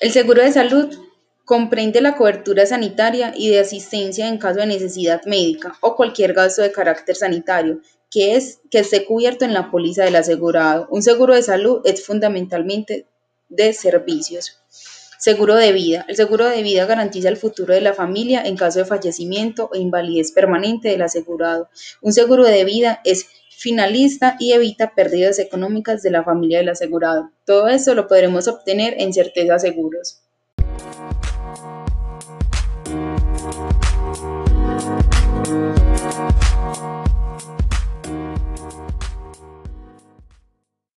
El seguro de salud comprende la cobertura sanitaria y de asistencia en caso de necesidad médica o cualquier gasto de carácter sanitario que, es, que esté cubierto en la póliza del asegurado. Un seguro de salud es fundamentalmente de servicios. Seguro de vida. El seguro de vida garantiza el futuro de la familia en caso de fallecimiento o invalidez permanente del asegurado. Un seguro de vida es finalista y evita pérdidas económicas de la familia del asegurado. Todo esto lo podremos obtener en Certeza Seguros.